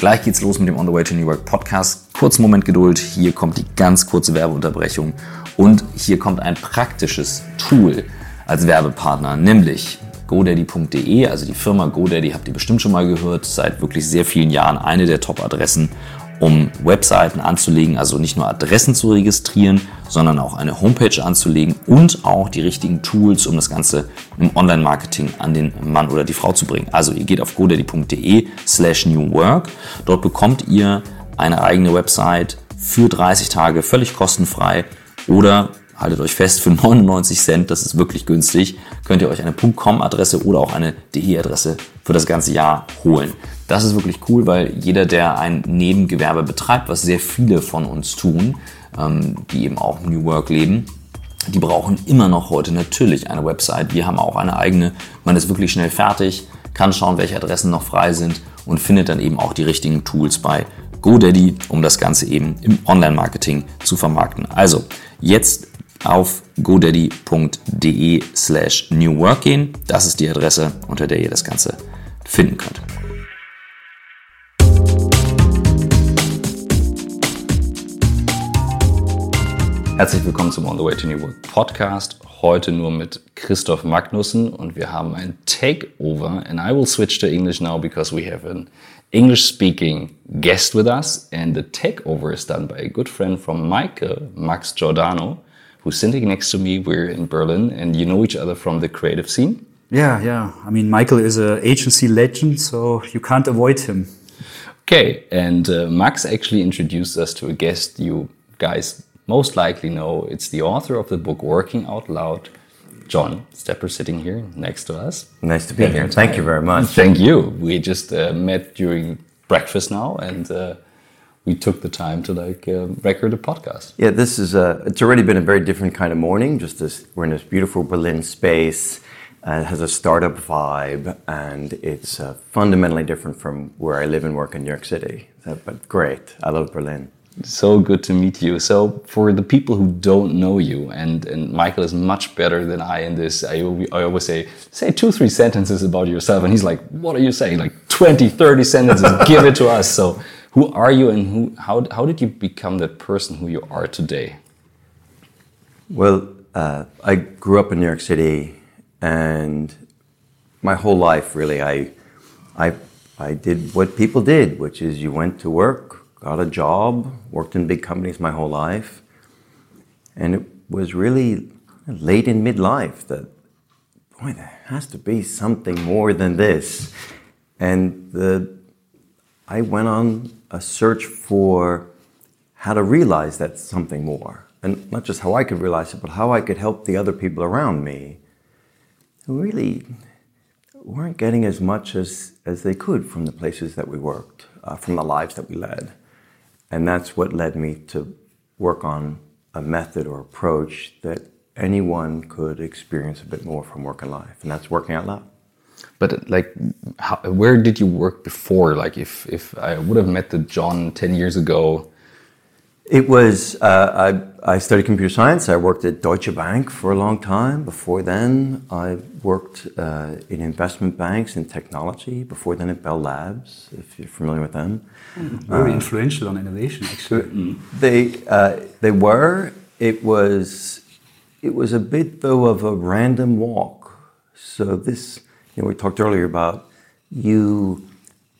Gleich geht's los mit dem On the Way to New Work Podcast. Kurzen Moment Geduld. Hier kommt die ganz kurze Werbeunterbrechung. Und hier kommt ein praktisches Tool als Werbepartner, nämlich godaddy.de, also die Firma GoDaddy habt ihr bestimmt schon mal gehört, seit wirklich sehr vielen Jahren eine der Top-Adressen um Webseiten anzulegen, also nicht nur Adressen zu registrieren, sondern auch eine Homepage anzulegen und auch die richtigen Tools, um das Ganze im Online-Marketing an den Mann oder die Frau zu bringen. Also ihr geht auf godaddy.de slash newwork. Dort bekommt ihr eine eigene Website für 30 Tage völlig kostenfrei oder haltet euch fest, für 99 Cent, das ist wirklich günstig, könnt ihr euch eine .com-Adresse oder auch eine DE-Adresse für das ganze Jahr holen. Das ist wirklich cool, weil jeder, der ein Nebengewerbe betreibt, was sehr viele von uns tun, ähm, die eben auch New Work leben, die brauchen immer noch heute natürlich eine Website. Wir haben auch eine eigene. Man ist wirklich schnell fertig, kann schauen, welche Adressen noch frei sind und findet dann eben auch die richtigen Tools bei GoDaddy, um das Ganze eben im Online-Marketing zu vermarkten. Also jetzt auf godaddy.de slash newwork gehen. Das ist die Adresse, unter der ihr das Ganze finden könnt. Herzlich willkommen zum On the Way to New Work Podcast. Heute nur mit Christoph Magnussen und wir haben ein Takeover and I will switch to English now because we have an English speaking guest with us and the takeover is done by a good friend from Michael, Maks Giordano, who's sitting next to me. We're in Berlin and you know each other from the creative scene. Yeah, yeah. I mean, Michael is an agency legend, so you can't avoid him. Okay, and uh, Maks actually introduced us to a guest you guys most likely know it's the author of the book Working Out Loud, John Stepper, sitting here next to us. Nice to be here. Thank you very much. Thank you. We just uh, met during breakfast now, and uh, we took the time to like uh, record a podcast. Yeah, this is a. It's already been a very different kind of morning. Just this, we're in this beautiful Berlin space. Uh, it has a startup vibe, and it's uh, fundamentally different from where I live and work in New York City. So, but great. I love Berlin. So good to meet you. So for the people who don't know you, and, and Michael is much better than I in this, I, I always say, say two, three sentences about yourself. And he's like, what are you saying? Like 20, 30 sentences, give it to us. So who are you and who, how, how did you become that person who you are today? Well, uh, I grew up in New York City and my whole life really, I, I, I did what people did, which is you went to work, got a job, worked in big companies my whole life. And it was really late in midlife that, boy, there has to be something more than this. And the, I went on a search for how to realize that something more. And not just how I could realize it, but how I could help the other people around me who really weren't getting as much as, as they could from the places that we worked, uh, from the lives that we led. And that's what led me to work on a method or approach that anyone could experience a bit more from work and life, and that's working out loud. But like, how, where did you work before? Like, if if I would have met the John ten years ago, it was, uh, I, studied computer science. I worked at Deutsche Bank for a long time. Before then, I worked uh, in investment banks in technology. Before then, at Bell Labs, if you're familiar with them. Very uh, influential on innovation, actually. They, uh, they were. It was, it was a bit, though, of a random walk. So this, you know, we talked earlier about you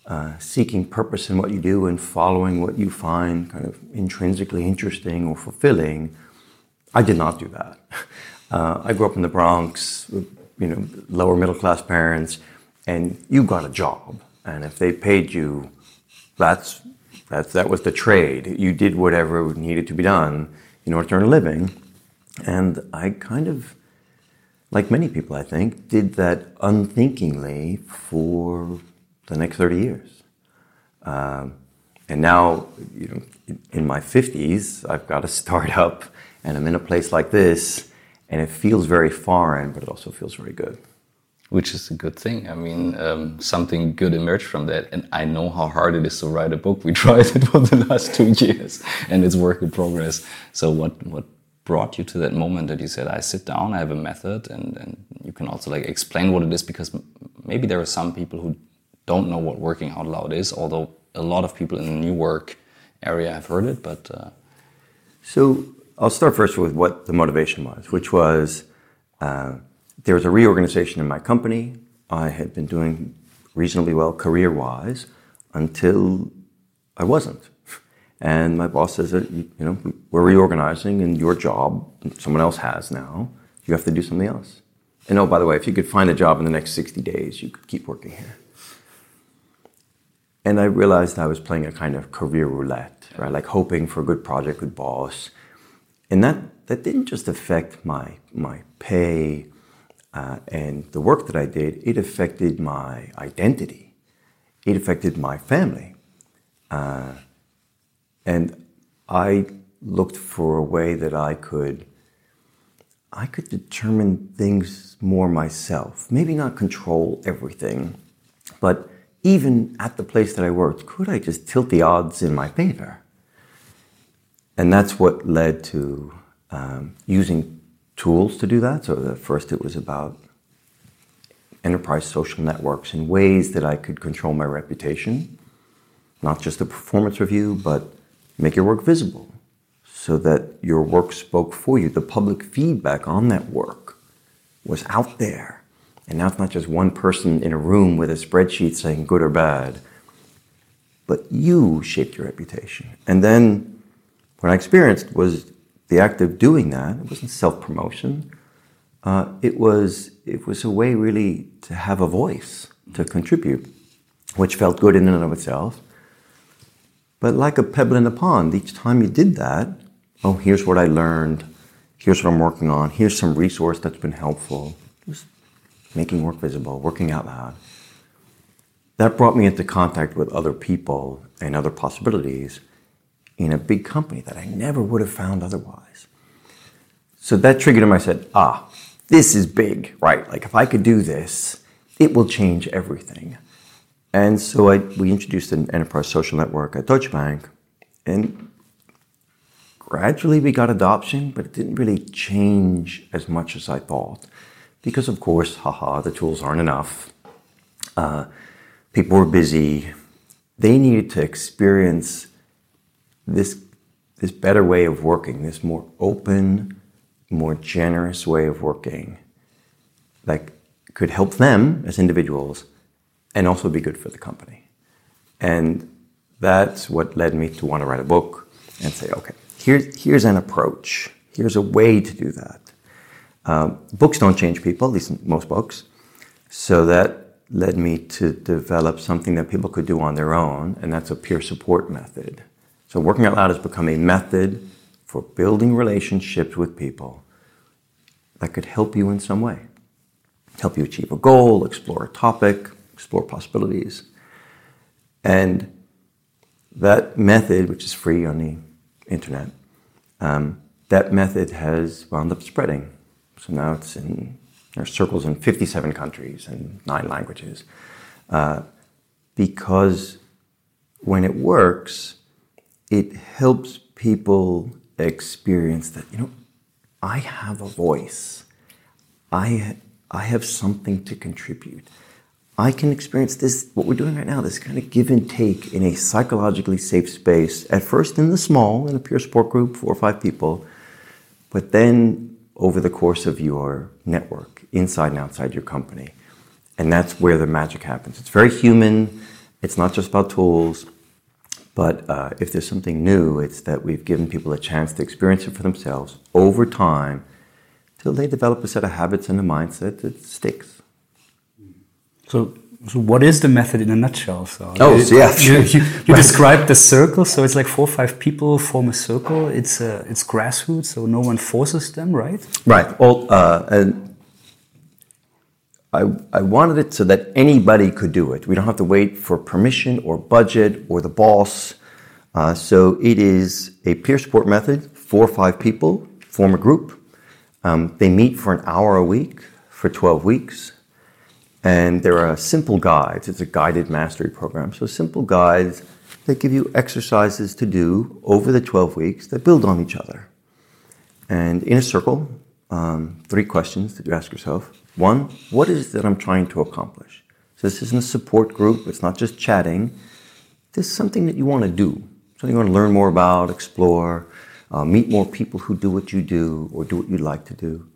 uh, seeking purpose in what you do and following what you find kind of intrinsically interesting or fulfilling. I did not do that. Uh, I grew up in the Bronx, with, you know, lower middle class parents, and you got a job, and if they paid you, that's that's that was the trade. You did whatever needed to be done in order to earn a living, and I kind of, like many people, I think, did that unthinkingly for the next 30 years. Um, and now, you know, in my 50s, I've got a startup and I'm in a place like this, and it feels very foreign, but it also feels very good. Which is a good thing. I mean, um, something good emerged from that. And I know how hard it is to write a book. We tried it for the last two years, and it's work in progress. So, what, what brought you to that moment that you said, I sit down, I have a method, and, and you can also like explain what it is? Because maybe there are some people who don't know what working out loud is, although a lot of people in the new work area have heard it. But uh, so I'll start first with what the motivation was, which was uh, there was a reorganization in my company. I had been doing reasonably well career wise until I wasn't. And my boss says that, you know, we're reorganizing and your job, someone else has now, you have to do something else. And oh, by the way, if you could find a job in the next 60 days, you could keep working here. And I realized I was playing a kind of career roulette, right? Like hoping for a good project, good boss. And that, that didn't just affect my, my pay uh, and the work that I did, it affected my identity. It affected my family. Uh, and I looked for a way that I could I could determine things more myself. Maybe not control everything, but even at the place that I worked, could I just tilt the odds in my favor? And that's what led to um, using tools to do that. So, the first, it was about enterprise social networks and ways that I could control my reputation, not just the performance review, but make your work visible so that your work spoke for you. The public feedback on that work was out there. And now it's not just one person in a room with a spreadsheet saying good or bad, but you shaped your reputation. And then what I experienced was the act of doing that, it wasn't self promotion. Uh, it was it was a way really to have a voice to contribute, which felt good in and of itself. But like a pebble in a pond, each time you did that, oh, here's what I learned, here's what I'm working on, here's some resource that's been helpful. Making work visible, working out loud. That brought me into contact with other people and other possibilities in a big company that I never would have found otherwise. So that triggered him. I said, ah, this is big, right? Like if I could do this, it will change everything. And so I, we introduced an enterprise social network at Deutsche Bank, and gradually we got adoption, but it didn't really change as much as I thought. Because, of course, haha, the tools aren't enough. Uh, people were busy. They needed to experience this, this better way of working, this more open, more generous way of working that could help them as individuals and also be good for the company. And that's what led me to want to write a book and say, okay, here's, here's an approach. Here's a way to do that. Um, books don't change people, at least most books. So that led me to develop something that people could do on their own, and that's a peer support method. So Working Out Loud has become a method for building relationships with people that could help you in some way. Help you achieve a goal, explore a topic, explore possibilities. And that method, which is free on the internet, um, that method has wound up spreading. So now it's in there are circles in 57 countries and nine languages. Uh, because when it works, it helps people experience that, you know, I have a voice. I, I have something to contribute. I can experience this, what we're doing right now, this kind of give and take in a psychologically safe space, at first in the small, in a peer support group, four or five people, but then over the course of your network, inside and outside your company. And that's where the magic happens. It's very human, it's not just about tools, but uh, if there's something new, it's that we've given people a chance to experience it for themselves over time till they develop a set of habits and a mindset that sticks. So, so what is the method in a nutshell? So oh, it, yeah. You, you, you described the circle, so it's like four or five people form a circle. It's uh, it's grassroots, so no one forces them, right? Right. Well, uh, and I I wanted it so that anybody could do it. We don't have to wait for permission or budget or the boss. Uh, so it is a peer support method. Four or five people form a group. Um, they meet for an hour a week for 12 weeks. And there are simple guides. It's a guided mastery program. So, simple guides that give you exercises to do over the 12 weeks that build on each other. And in a circle, um, three questions that you ask yourself. One, what is it that I'm trying to accomplish? So this isn't a support group. It's not just chatting. This is something that you want to do, something you want to learn more about, explore, uh, meet more people who do what you do or do what you'd like to do.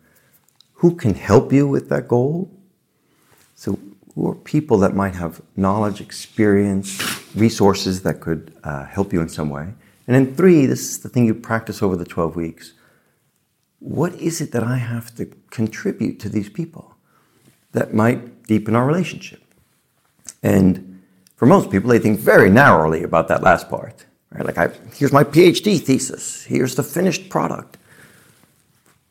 Who can help you with that goal? So who are people that might have knowledge, experience, resources that could uh, help you in some way? And then three, this is the thing you practice over the 12 weeks. What is it that I have to contribute to these people that might deepen our relationship? And for most people, they think very narrowly about that last part. Right? Like, I, here's my PhD thesis, here's the finished product.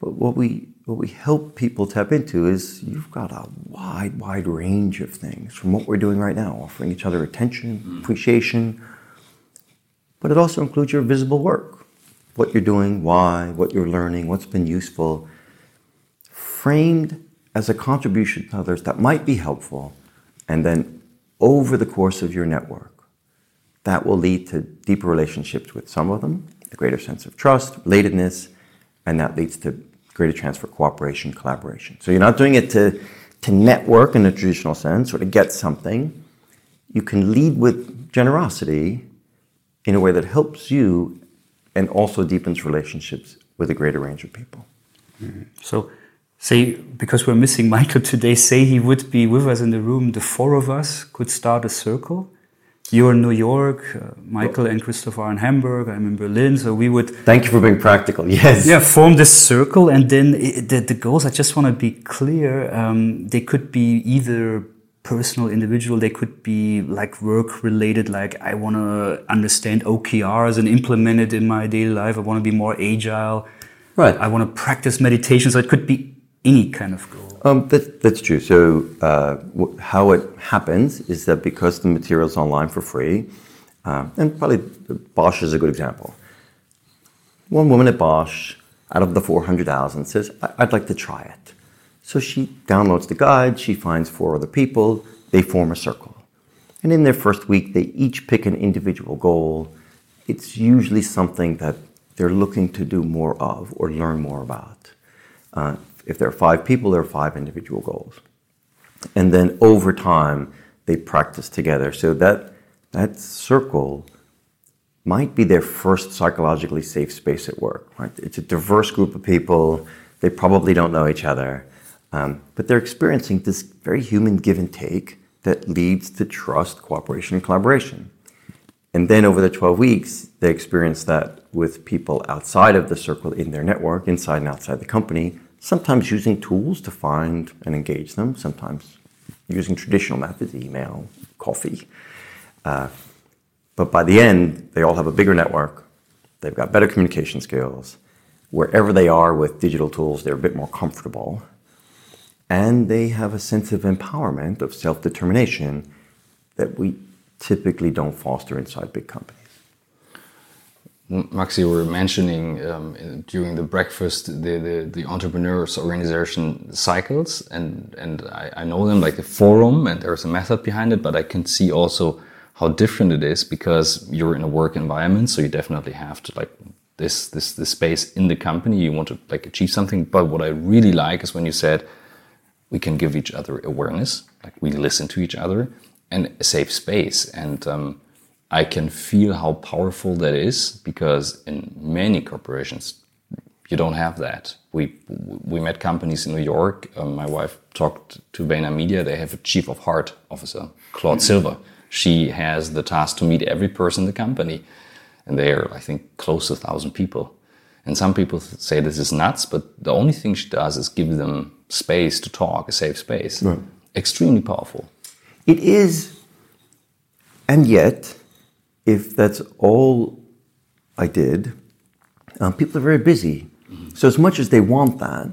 But what we, what we help people tap into is you've got a wide, wide range of things from what we're doing right now, offering each other attention, mm-hmm. appreciation, but it also includes your visible work what you're doing, why, what you're learning, what's been useful, framed as a contribution to others that might be helpful, and then over the course of your network, that will lead to deeper relationships with some of them, a greater sense of trust, relatedness, and that leads to greater chance for cooperation, collaboration. So you're not doing it to, to network in a traditional sense or to get something. You can lead with generosity in a way that helps you and also deepens relationships with a greater range of people. Mm-hmm. So, say, because we're missing Michael today, say he would be with us in the room, the four of us could start a circle. You're in New York, uh, Michael and Christopher are in Hamburg, I'm in Berlin, so we would. Thank you for being practical, yes. Yeah, form this circle, and then it, the, the goals, I just want to be clear, um, they could be either personal individual they could be like work related like i want to understand okrs and implement it in my daily life i want to be more agile right i want to practice meditation so it could be any kind of goal um, that, that's true so uh, how it happens is that because the material is online for free uh, and probably bosch is a good example one woman at bosch out of the 400000 says i'd like to try it so she downloads the guide, she finds four other people, they form a circle. And in their first week, they each pick an individual goal. It's usually something that they're looking to do more of or learn more about. Uh, if there are five people, there are five individual goals. And then over time, they practice together. So that, that circle might be their first psychologically safe space at work. Right? It's a diverse group of people. They probably don't know each other. Um, but they're experiencing this very human give and take that leads to trust, cooperation, and collaboration. And then over the 12 weeks, they experience that with people outside of the circle in their network, inside and outside the company, sometimes using tools to find and engage them, sometimes using traditional methods, email, coffee. Uh, but by the end, they all have a bigger network, they've got better communication skills. Wherever they are with digital tools, they're a bit more comfortable and they have a sense of empowerment, of self determination that we typically don't foster inside big companies. Maks, you were mentioning um, during the breakfast the, the, the, entrepreneurs organization cycles, and, and I, I, know them like the forum, and there's a method behind it, but I can see also how different it is because you're in a work environment, so you definitely have to like this this this space in the company. You want to like achieve something, but what I really like is when you said we can give each other awareness, like we listen to each other, and a safe space. And um, I can feel how powerful that is because in many corporations, you don't have that. We we met companies in New York. Um, my wife talked to VaynerMedia. They have a chief of heart officer, Claude mm-hmm. Silver. She has the task to meet every person in the company, and they are, I think, close to a thousand people. And some people say this is nuts, but the only thing she does is give them space to talk, a safe space. Right. Extremely powerful. It is, and yet, if that's all I did, um, people are very busy. So as much as they want that,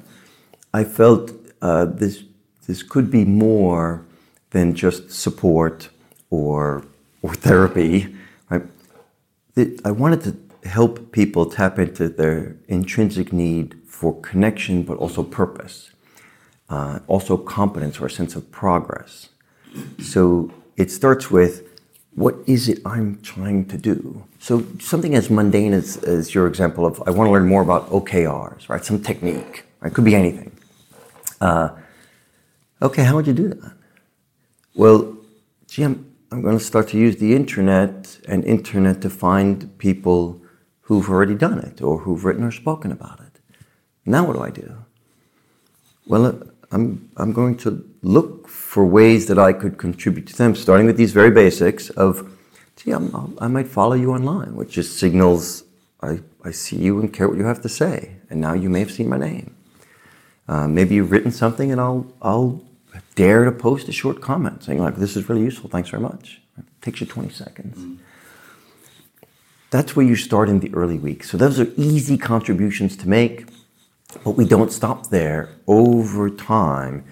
I felt uh, this this could be more than just support or or therapy. Right? I wanted to help people tap into their intrinsic need for connection, but also purpose uh, also competence or a sense of progress. So it starts with what is it I'm trying to do? So something as mundane as, as your example of I want to learn more about OKRs, right? Some technique, right? Could be anything. Uh, okay, how would you do that? Well, gee, I'm, I'm going to start to use the internet and internet to find people who've already done it or who've written or spoken about it. Now what do I do? Well, uh, I'm, I'm going to look for ways that I could contribute to them, starting with these very basics of, gee, I'm, i might follow you online, which just signals I, I see you and care what you have to say. And now you may have seen my name. Uh, maybe you've written something and I'll, I'll dare to post a short comment saying like, this is really useful, thanks very much. It takes you 20 seconds. Mm. That's where you start in the early weeks. So those are easy contributions to make, but we don't stop there. Over time,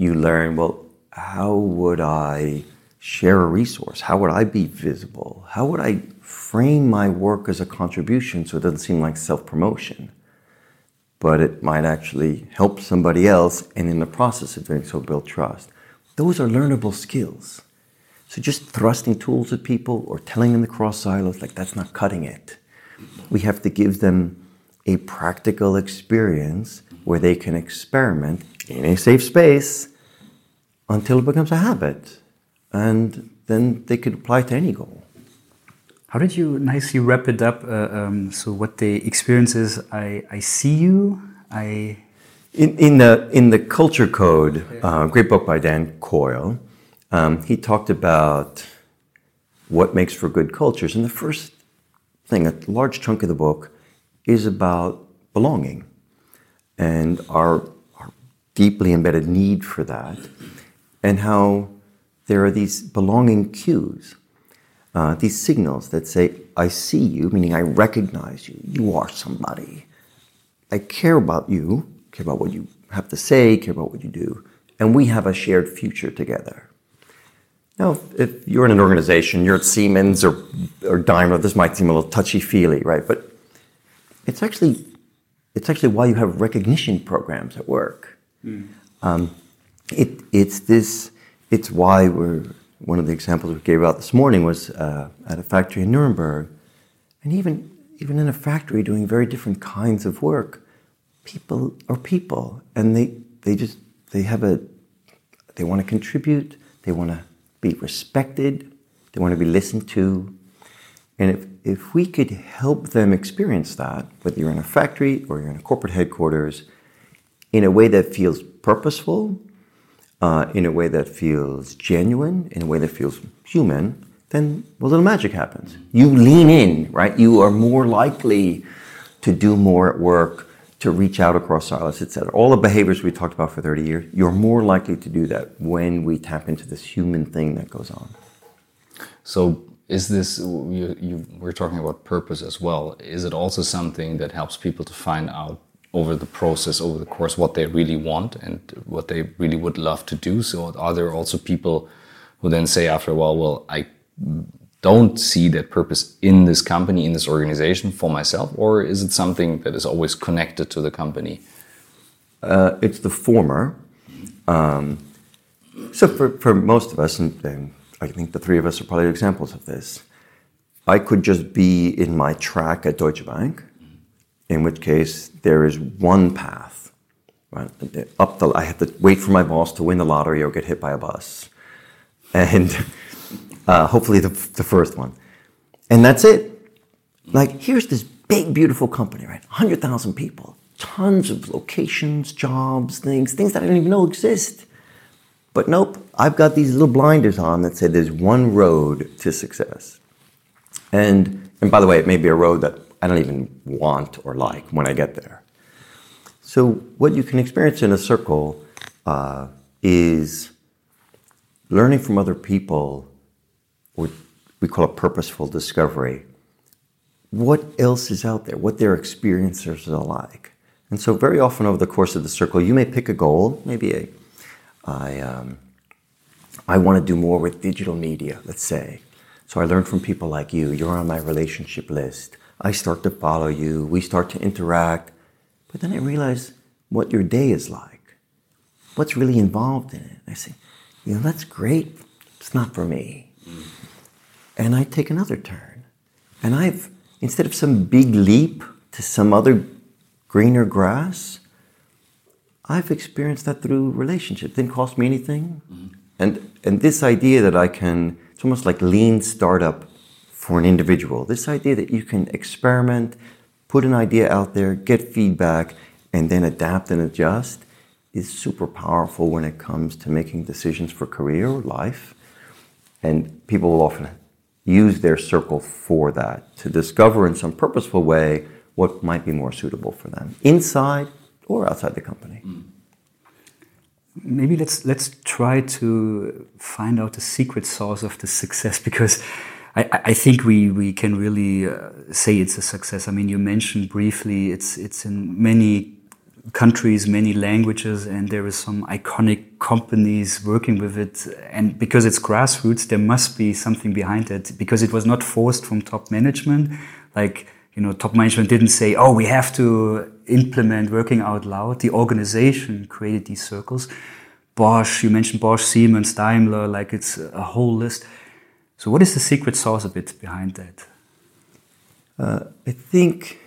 you learn, well, how would I share a resource? How would I be visible? How would I frame my work as a contribution so it doesn't seem like self promotion? But it might actually help somebody else, and in the process of doing so, build trust. Those are learnable skills. So just thrusting tools at people or telling them to cross silos, like that's not cutting it. We have to give them a practical experience where they can experiment in a safe space until it becomes a habit. And then they could apply to any goal. How did you nicely wrap it up? Uh, um, so, what the experience is, I, I see you, I. In, in, the, in the Culture Code, uh, great book by Dan Coyle, um, he talked about what makes for good cultures. And the first thing, a large chunk of the book, is about belonging and our, our deeply embedded need for that, and how there are these belonging cues, uh, these signals that say, I see you, meaning I recognize you, you are somebody. I care about you, care about what you have to say, care about what you do, and we have a shared future together. Now, if you're in an organization, you're at Siemens or, or Daimler, this might seem a little touchy-feely, right? But it's actually it's actually why you have recognition programs at work. Mm. Um, it, it's this. It's why we're one of the examples we gave out this morning was uh, at a factory in Nuremberg, and even even in a factory doing very different kinds of work, people are people, and they they just they have a they want to contribute, they want to be respected, they want to be listened to, and if if we could help them experience that, whether you're in a factory or you're in a corporate headquarters, in a way that feels purposeful, uh, in a way that feels genuine, in a way that feels human, then well, little magic happens. You lean in, right? You are more likely to do more at work, to reach out across silos, etc. All the behaviors we talked about for 30 years, you're more likely to do that when we tap into this human thing that goes on. So is this you, you we're talking about purpose as well. Is it also something that helps people to find out over the process over the course what they really want and what they really would love to do? So are there also people who then say after a while well i don't see that purpose in this company in this organization for myself or is it something that is always connected to the company? Uh, it's the former. Um, so for, for most of us and, and I think the three of us are probably examples of this. I could just be in my track at Deutsche Bank, in which case there is one path. Right? Up the, I have to wait for my boss to win the lottery or get hit by a bus, and uh, hopefully the, the first one, and that's it. Like here's this big, beautiful company, right? Hundred thousand people, tons of locations, jobs, things, things that I don't even know exist. But nope, I've got these little blinders on that say there's one road to success. And, and by the way, it may be a road that I don't even want or like when I get there. So, what you can experience in a circle uh, is learning from other people, what we call a purposeful discovery. What else is out there? What their experiences are like? And so, very often over the course of the circle, you may pick a goal, maybe a I, um, I want to do more with digital media, let's say. So I learned from people like you. You're on my relationship list. I start to follow you. We start to interact. But then I realize what your day is like. What's really involved in it. I say, you know, that's great. It's not for me. And I take another turn. And I've, instead of some big leap to some other greener grass, I've experienced that through relationship. Didn't cost me anything. Mm-hmm. And, and this idea that I can, it's almost like lean startup for an individual. This idea that you can experiment, put an idea out there, get feedback, and then adapt and adjust is super powerful when it comes to making decisions for career or life. And people will often use their circle for that to discover in some purposeful way what might be more suitable for them inside or outside the company. Maybe let's let's try to find out the secret source of the success because I, I think we, we can really uh, say it's a success. I mean, you mentioned briefly it's it's in many countries, many languages, and there is some iconic companies working with it. And because it's grassroots, there must be something behind it because it was not forced from top management. Like, you know, top management didn't say, oh, we have to implement working out loud. The organization created these circles. Bosch, you mentioned Bosch, Siemens, Daimler, like it's a whole list. So, what is the secret sauce a bit behind that? Uh, I think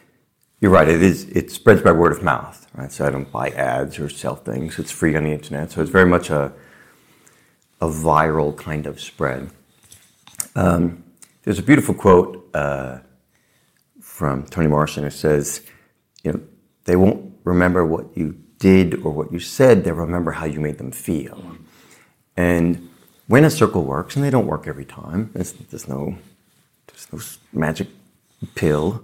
you're right. It is. It spreads by word of mouth, right? So I don't buy ads or sell things. It's free on the internet. So it's very much a a viral kind of spread. Um, there's a beautiful quote uh, from Toni Morrison who says, "You know, they won't remember what you did or what you said. They'll remember how you made them feel." And when a circle works, and they don't work every time, there's, no there's no magic pill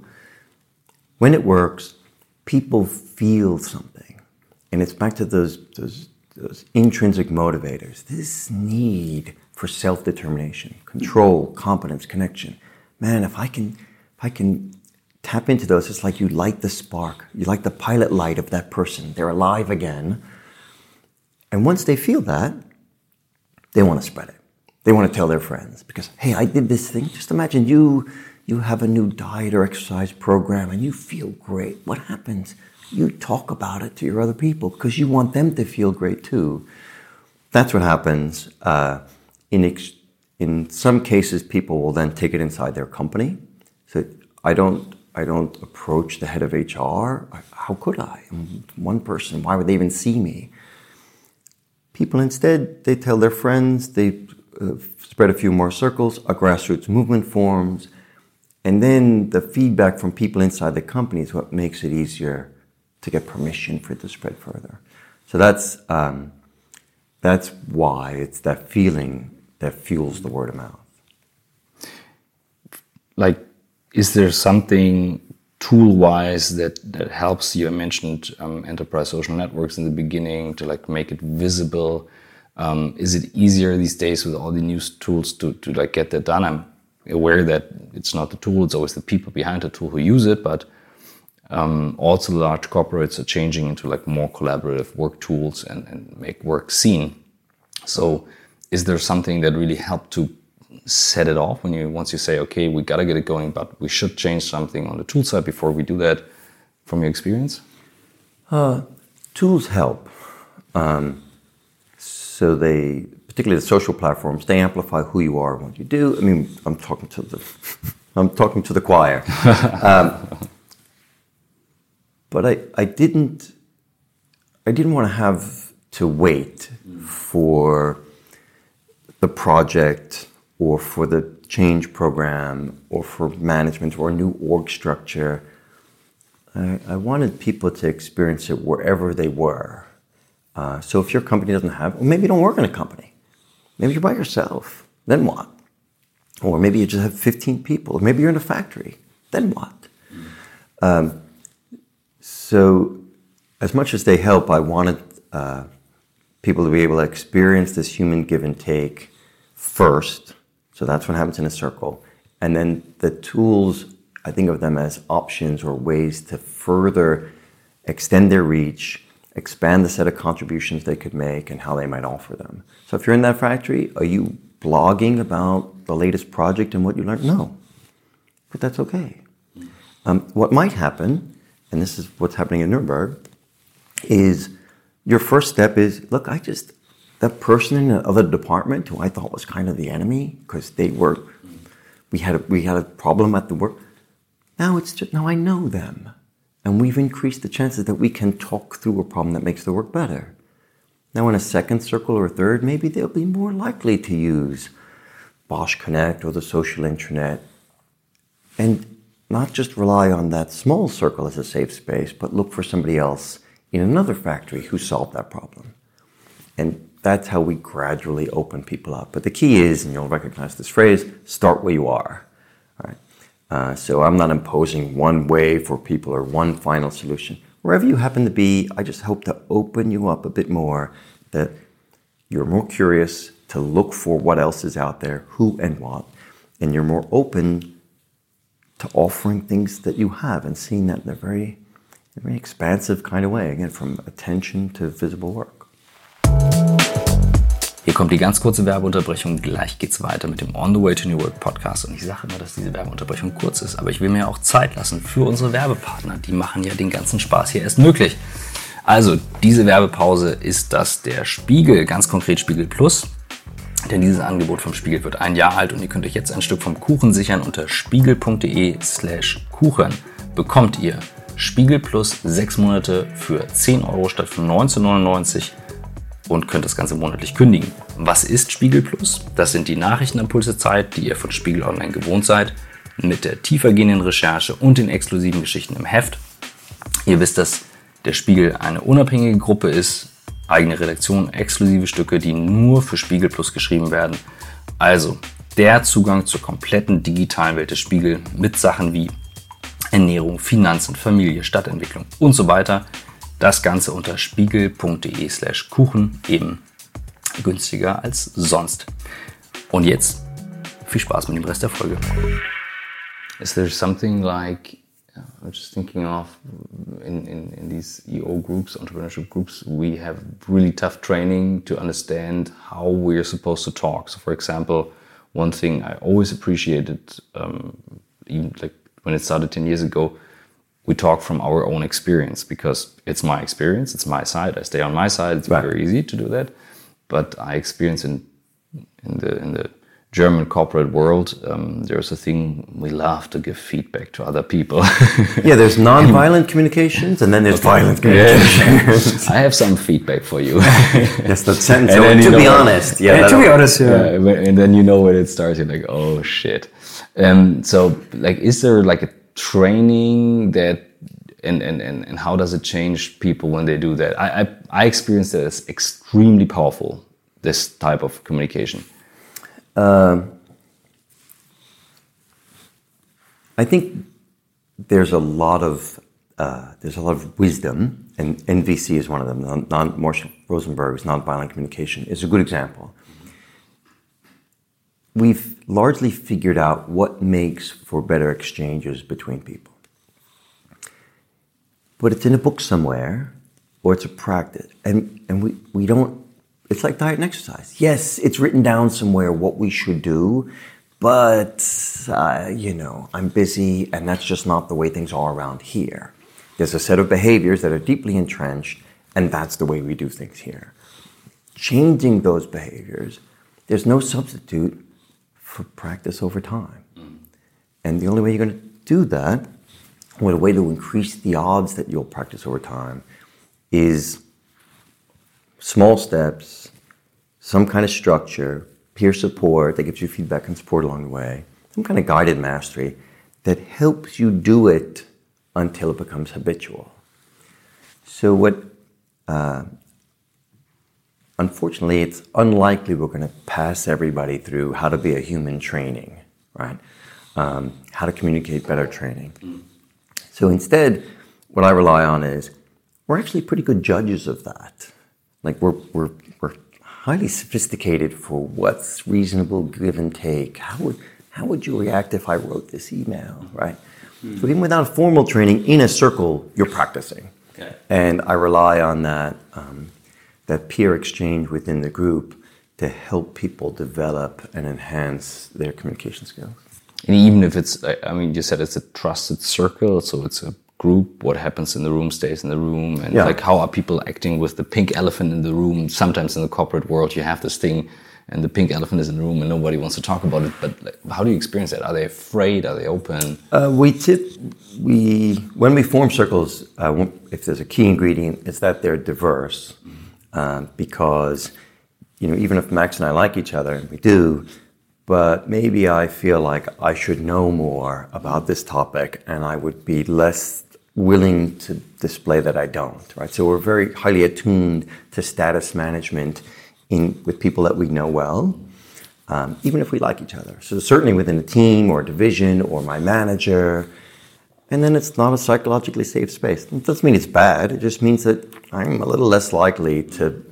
when it works, people feel something. And it's back to those, those, those intrinsic motivators this need for self determination, control, competence, connection. Man, if I can, if I can tap into those, it's like you light the spark, you light the pilot light of that person. They're alive again. And once they feel that, they want to spread it. They want to tell their friends because, hey, I did this thing. Just imagine you you have a new diet or exercise program and you feel great. What happens? You talk about it to your other people because you want them to feel great too. That's what happens. Uh, in, ex- in some cases, people will then take it inside their company. So I don't, I don't approach the head of HR. How could I? I'm one person. Why would they even see me? People instead, they tell their friends, they uh, spread a few more circles, a grassroots movement forms, and then the feedback from people inside the company is what makes it easier to get permission for it to spread further. So that's um, that's why it's that feeling that fuels the word of mouth. Like, is there something tool-wise that that helps you? I mentioned um, enterprise social networks in the beginning to like make it visible. Um, is it easier these days with all the new tools to to like get that done? I'm aware that it's not the tool, it's always the people behind the tool who use it, but um, also large corporates are changing into like more collaborative work tools and, and make work seen. So is there something that really helped to set it off when you once you say, okay, we gotta get it going, but we should change something on the tool side before we do that from your experience? Uh, tools help. Um, so they particularly the social platforms, they amplify who you are and what you do. I mean, I'm talking to the, I'm talking to the choir. um, but I, I didn't, I didn't want to have to wait for the project or for the change program or for management or a new org structure. I, I wanted people to experience it wherever they were. Uh, so if your company doesn't have, or maybe you don't work in a company, Maybe you're by yourself. Then what? Or maybe you just have 15 people. Or maybe you're in a factory. Then what? Um, so, as much as they help, I wanted uh, people to be able to experience this human give and take first. So, that's what happens in a circle. And then the tools, I think of them as options or ways to further extend their reach expand the set of contributions they could make and how they might offer them. So if you're in that factory, are you blogging about the latest project and what you learned? No. But that's okay. Um, what might happen, and this is what's happening in Nuremberg, is your first step is look, I just, that person in the other department who I thought was kind of the enemy because they were, we had, a, we had a problem at the work. Now it's just, now I know them. And we've increased the chances that we can talk through a problem that makes the work better. Now, in a second circle or a third, maybe they'll be more likely to use Bosch Connect or the social intranet and not just rely on that small circle as a safe space, but look for somebody else in another factory who solved that problem. And that's how we gradually open people up. But the key is, and you'll recognize this phrase, start where you are. Right? Uh, so I'm not imposing one way for people or one final solution. Wherever you happen to be, I just hope to open you up a bit more, that you're more curious to look for what else is out there, who and what, and you're more open to offering things that you have and seeing that in a very, very expansive kind of way, again, from attention to visible work. Hier kommt die ganz kurze Werbeunterbrechung. Gleich geht's weiter mit dem On the Way to New Work Podcast. Und ich sage immer, dass diese Werbeunterbrechung kurz ist, aber ich will mir auch Zeit lassen für unsere Werbepartner. Die machen ja den ganzen Spaß hier erst möglich. Also, diese Werbepause ist das der Spiegel, ganz konkret Spiegel Plus. Denn dieses Angebot vom Spiegel wird ein Jahr alt und ihr könnt euch jetzt ein Stück vom Kuchen sichern unter spiegel.de slash Kuchen. Bekommt ihr Spiegel Plus sechs Monate für 10 Euro statt für 19,99 und könnt das Ganze monatlich kündigen. Was ist Spiegel Plus? Das sind die Nachrichtenimpulse Zeit, die ihr von Spiegel Online gewohnt seid, mit der tiefergehenden Recherche und den exklusiven Geschichten im Heft. Ihr wisst, dass der Spiegel eine unabhängige Gruppe ist, eigene Redaktion, exklusive Stücke, die nur für Spiegel Plus geschrieben werden. Also der Zugang zur kompletten digitalen Welt des Spiegel mit Sachen wie Ernährung, Finanzen, Familie, Stadtentwicklung und so weiter das Ganze unter spiegel.de slash Kuchen, eben günstiger als sonst. Und jetzt viel Spaß mit dem Rest der Folge. Is there something like I'm just thinking of in, in, in these EO groups, entrepreneurship groups, we have really tough training to understand how we're supposed to talk. So, for example, one thing I always appreciated, um, even like when it started 10 years ago, we talk from our own experience because it's my experience, it's my side. I stay on my side. It's right. very easy to do that. But I experience in in the in the German corporate world, um, there's a thing we love to give feedback to other people. yeah, there's non-violent communications, and then there's violent communications. I have some feedback for you. yes, that sentence. So, to be honest, yeah, yeah to be honest, yeah. yeah. And then you know when it starts, you're like, oh shit. Um, so, like, is there like a training that and, and, and, and how does it change people when they do that? I, I, I experienced it as extremely powerful, this type of communication. Um, I think there's a lot of uh, there's a lot of wisdom, and NVC is one of them. Non, non Rosenberg's nonviolent communication is a good example we've largely figured out what makes for better exchanges between people. But it's in a book somewhere, or it's a practice. And, and we, we don't, it's like diet and exercise. Yes, it's written down somewhere what we should do, but, uh, you know, I'm busy, and that's just not the way things are around here. There's a set of behaviors that are deeply entrenched, and that's the way we do things here. Changing those behaviors, there's no substitute for practice over time. And the only way you're going to do that, or the way to increase the odds that you'll practice over time, is small steps, some kind of structure, peer support that gives you feedback and support along the way, some kind of guided mastery that helps you do it until it becomes habitual. So, what uh, unfortunately, it's unlikely we're going to pass everybody through how to be a human training, right? Um, how to communicate better training. So instead, what I rely on is we're actually pretty good judges of that. Like we're, we're, we're highly sophisticated for what's reasonable give and take. How would, how would you react if I wrote this email, right? Mm-hmm. So even without formal training, in a circle, you're practicing. Okay. And I rely on that um, that peer exchange within the group to help people develop and enhance their communication skills. And even if it's, I mean, you said it's a trusted circle, so it's a group. What happens in the room stays in the room, and yeah. like how are people acting with the pink elephant in the room? Sometimes in the corporate world, you have this thing, and the pink elephant is in the room, and nobody wants to talk about it. But like, how do you experience that? Are they afraid? Are they open? Uh, we tip we when we form circles. Uh, if there's a key ingredient, it's that they're diverse. Um, because you know even if Maks and I like each other, and we do, but maybe I feel like I should know more about this topic, and I would be less willing to display that I don't. Right. So we're very highly attuned to status management in with people that we know well. Um, even if we like each other. So certainly within a team or a division or my manager, and then it's not a psychologically safe space. It doesn't mean it's bad. It just means that I'm a little less likely to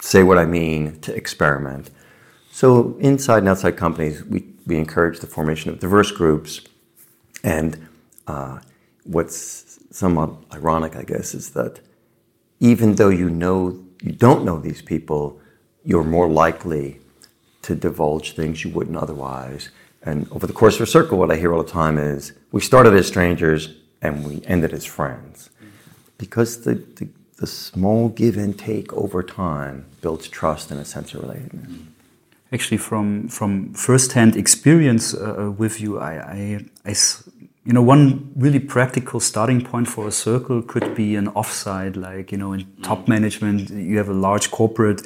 say what I mean, to experiment. So inside and outside companies, we, we encourage the formation of diverse groups. And uh, what's somewhat ironic, I guess, is that even though you know you don't know these people, you're more likely to divulge things you wouldn't otherwise. And over the course of a circle, what I hear all the time is we started as strangers and we ended as friends. Because the, the, the small give and take over time builds trust and a sense of relatedness. Actually, from, from first-hand experience uh, uh with you, I, I, I, you know, one really practical starting point for a circle could be an offsite, like, you know, in top management, you have a large corporate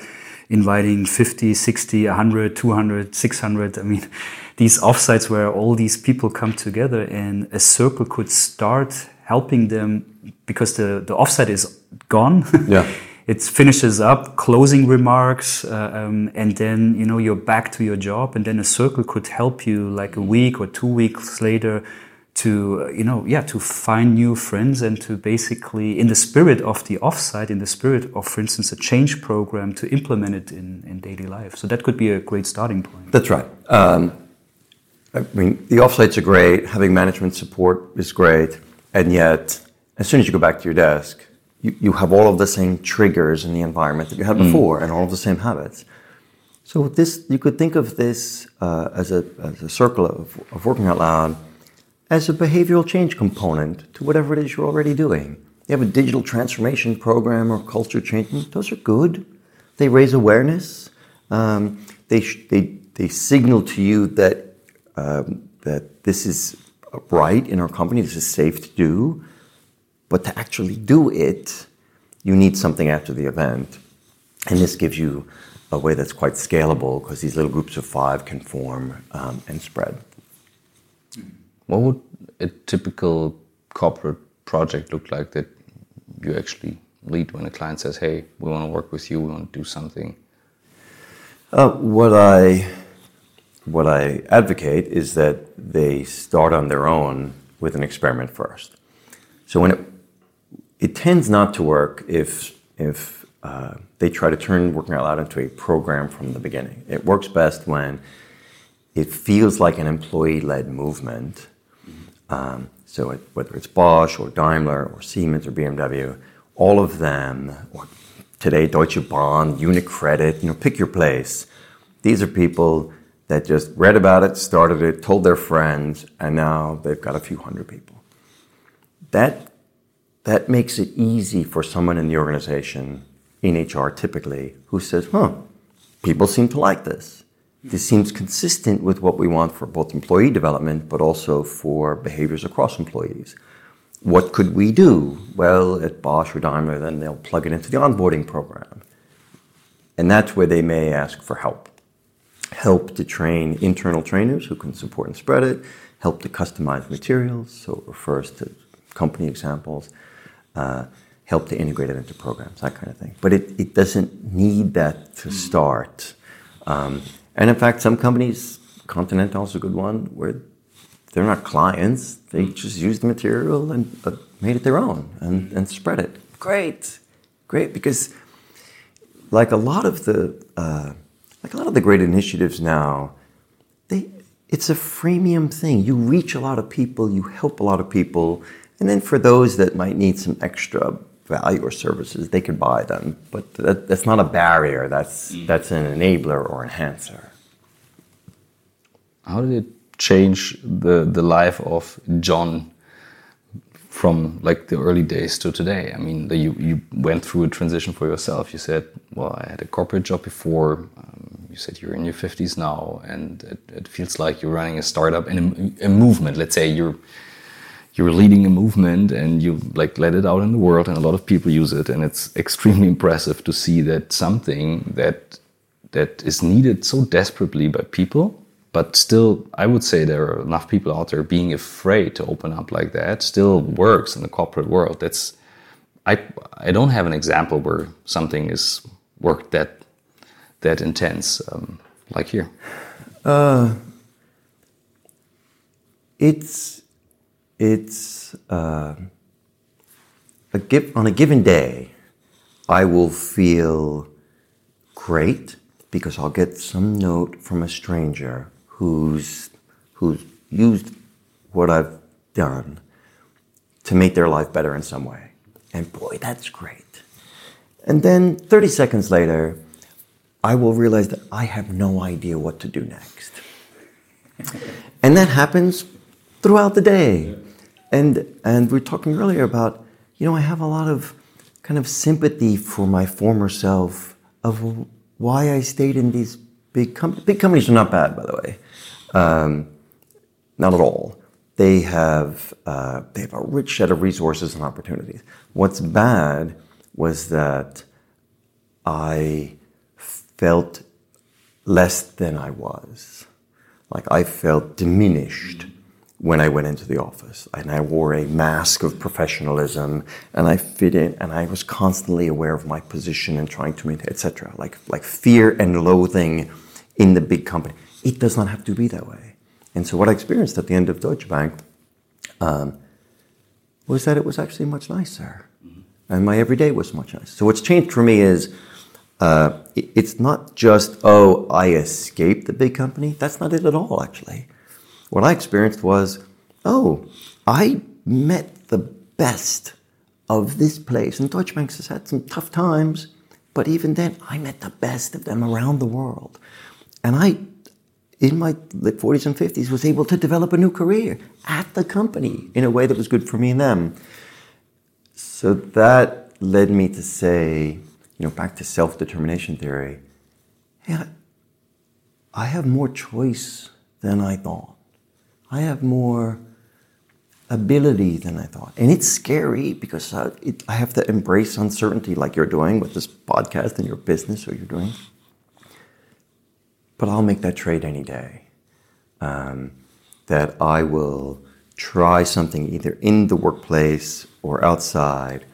inviting 50, 60, 100, 200, 600. I mean, these offsites where all these people come together and a circle could start helping them because the, the offsite is gone. Yeah. it finishes up, closing remarks, uh, um, and then, you know, you're back to your job and then a circle could help you like a week or two weeks later to you know yeah to find new friends and to basically in the spirit of the offsite in the spirit of for instance a change program to implement it in, in daily life so that could be a great starting point that's right um, i mean the offsites are great having management support is great and yet as soon as you go back to your desk you, you have all of the same triggers in the environment that you had mm. before mm. and all of the same habits so this you could think of this uh, as, a, as a circle of, of working out loud as a behavioral change component to whatever it is you're already doing. You have a digital transformation program or culture change, those are good. They raise awareness. Um, they, they, they signal to you that, um, that this is right in our company, this is safe to do. But to actually do it, you need something after the event. And this gives you a way that's quite scalable because these little groups of five can form um, and spread. What would a typical corporate project look like that you actually lead when a client says, "Hey, we want to work with you. We want to do something"? Uh, what I what I advocate is that they start on their own with an experiment first. So when it it tends not to work if if uh, they try to turn working out loud into a program from the beginning. It works best when it feels like an employee-led movement um, so it, whether it's Bosch or Daimler or Siemens or BMW, all of them, or today Deutsche Bahn, UniCredit, you know, pick your place. These are people that just read about it, started it, told their friends, and now they've got a few hundred people. That that makes it easy for someone in the organization, in HR typically, who says, huh, people seem to like this. This seems consistent with what we want for both employee development, but also for behaviors across employees. What could we do? Well, at Bosch or Daimler, then they'll plug it into the onboarding program. And that's where they may ask for help. Help to train internal trainers who can support and spread it, help to customize materials, so it refers to company examples, uh, help to integrate it into programs, that kind of thing. But it, it doesn't need that to start. Um, and in fact, some companies, Continental is a good one, where they're not clients. They just use the material and uh, made it their own and, and spread it. Great, great, because like a lot of the uh, like a lot of the great initiatives now, they it's a freemium thing. You reach a lot of people, you help a lot of people, and then for those that might need some extra value or services, they could buy them. But that, that's not a barrier. That's mm. that's an enabler or enhancer. How did it change the the life of John from like the early days to today? I mean, the, you you went through a transition for yourself. You said, "Well, I had a corporate job before." Um, you said you're in your 50s now, and it, it feels like you're running a startup and a, a movement. Let's say you're you're leading a movement and you like let it out in the world and a lot of people use it and it's extremely impressive to see that something that that is needed so desperately by people but still i would say there are enough people out there being afraid to open up like that still works in the corporate world. That's i i don't have an example where something is worked that that intense um, like here. Uh, it's it's uh, a on a given day, I will feel great because I'll get some note from a stranger who's who's used what I've done to make their life better in some way. And boy, that's great. And then 30 seconds later, I will realize that I have no idea what to do next. and that happens throughout the day. And, and we are talking earlier about, you know, I have a lot of kind of sympathy for my former self of why I stayed in these big companies. Big companies are not bad, by the way. Um, not at all. They have, uh, they have a rich set of resources and opportunities. What's bad was that I felt less than I was. Like I felt diminished when I went into the office. And I wore a mask of professionalism and I fit in and I was constantly aware of my position and trying to maintain, etc. Like, like fear and loathing in the big company. It does not have to be that way. And so what I experienced at the end of Deutsche Bank um, was that it was actually much nicer. And my everyday was much nicer. So what's changed for me is uh, it's not just, oh, I escaped the big company. That's not it at all, actually. What I experienced was, oh, I met the best of this place. And Deutsche Bank has had some tough times, but even then, I met the best of them around the world. And I, in my late 40s and 50s, was able to develop a new career at the company in a way that was good for me and them. So that led me to say, you know, back to self determination theory, yeah, I have more choice than I thought. I have more ability than I thought. And it's scary because I, it, I have to embrace uncertainty like you're doing with this podcast and your business or you're doing. But I'll make that trade any day. Um, that I will try something either in the workplace or outside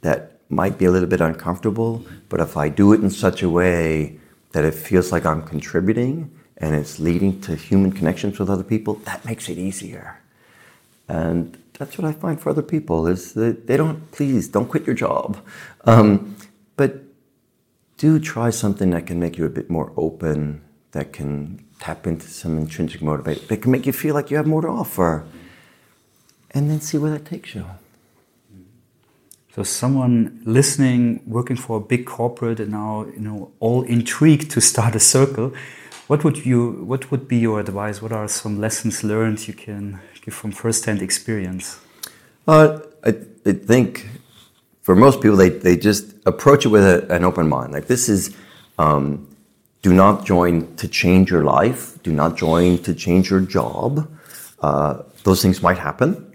that might be a little bit uncomfortable, but if I do it in such a way that it feels like I'm contributing and it's leading to human connections with other people, that makes it easier. And that's what I find for other people is that they don't, please, don't quit your job. Um, but do try something that can make you a bit more open, that can tap into some intrinsic motivation, that can make you feel like you have more to offer. And then see where that takes you. So someone listening, working for a big corporate, and now you know all intrigued to start a circle. What would you? What would be your advice? What are some lessons learned you can give from first-hand experience? Uh, I, I think for most people, they, they just approach it with a, an open mind. Like this is, um, do not join to change your life. Do not join to change your job. Uh, those things might happen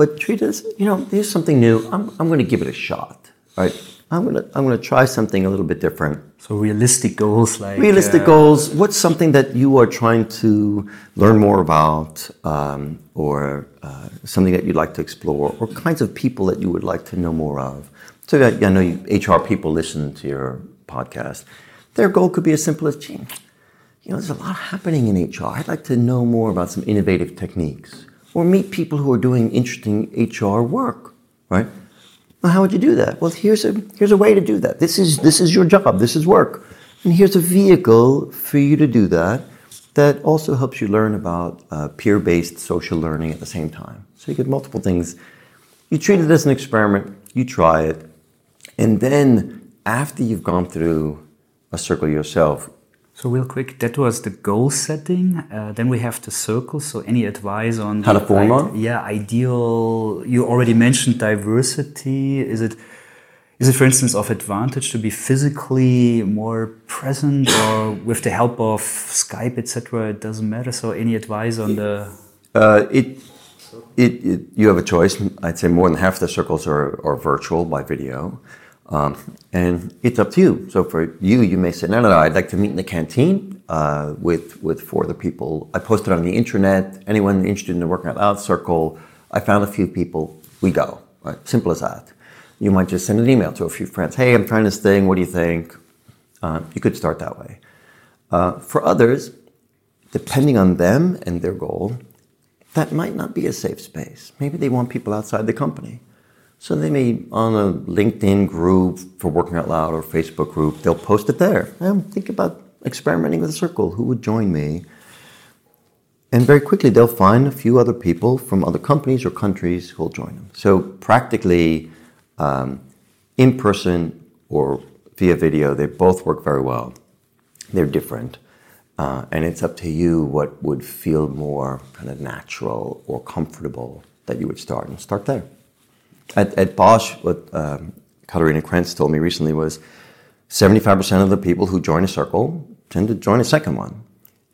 but treat it as, you know, here's something new. I'm, I'm going to give it a shot, right? I'm going to, I'm going to try something a little bit different. So realistic goals, like realistic uh, goals. What's something that you are trying to learn more about, um, or uh, something that you'd like to explore, or kinds of people that you would like to know more of? So I, I know you, HR people listen to your podcast. Their goal could be as simple as, gee, you know, there's a lot happening in HR. I'd like to know more about some innovative techniques or meet people who are doing interesting HR work, right? Well, how would you do that? Well, here's a, here's a way to do that. This is, this is your job, this is work. And here's a vehicle for you to do that that also helps you learn about uh, peer based social learning at the same time. So you get multiple things. You treat it as an experiment, you try it, and then after you've gone through a circle yourself, so real quick, that was the goal setting. Uh, then we have the circle. So any advice on how to form one? Yeah, ideal. You already mentioned diversity. Is it is it for instance of advantage to be physically more present, or with the help of Skype, etc.? It doesn't matter. So any advice on the? Uh, it it, it, you have a choice. I'd say more than half the circles are, are virtual by video. Um, and it's up to you. So for you, you may say, no, no, no, I'd like to meet in the canteen uh, with, with four other people. I posted on the internet. Anyone interested in the Working Out Loud circle, I found a few people. We go. Right? Simple as that. You might just send an email to a few friends. Hey, I'm trying this thing. What do you think? Uh, you could start that way. Uh, for others, depending on them and their goal, that might not be a safe space. Maybe they want people outside the company. So they may, on a LinkedIn group for Working Out Loud or Facebook group, they'll post it there. And think about experimenting with a circle. Who would join me? And very quickly, they'll find a few other people from other companies or countries who'll join them. So practically, um, in person or via video, they both work very well. They're different. Uh, and it's up to you what would feel more kind of natural or comfortable that you would start and start there. At, at Bosch, what um, Katharina Krentz told me recently was 75% of the people who join a circle tend to join a second one.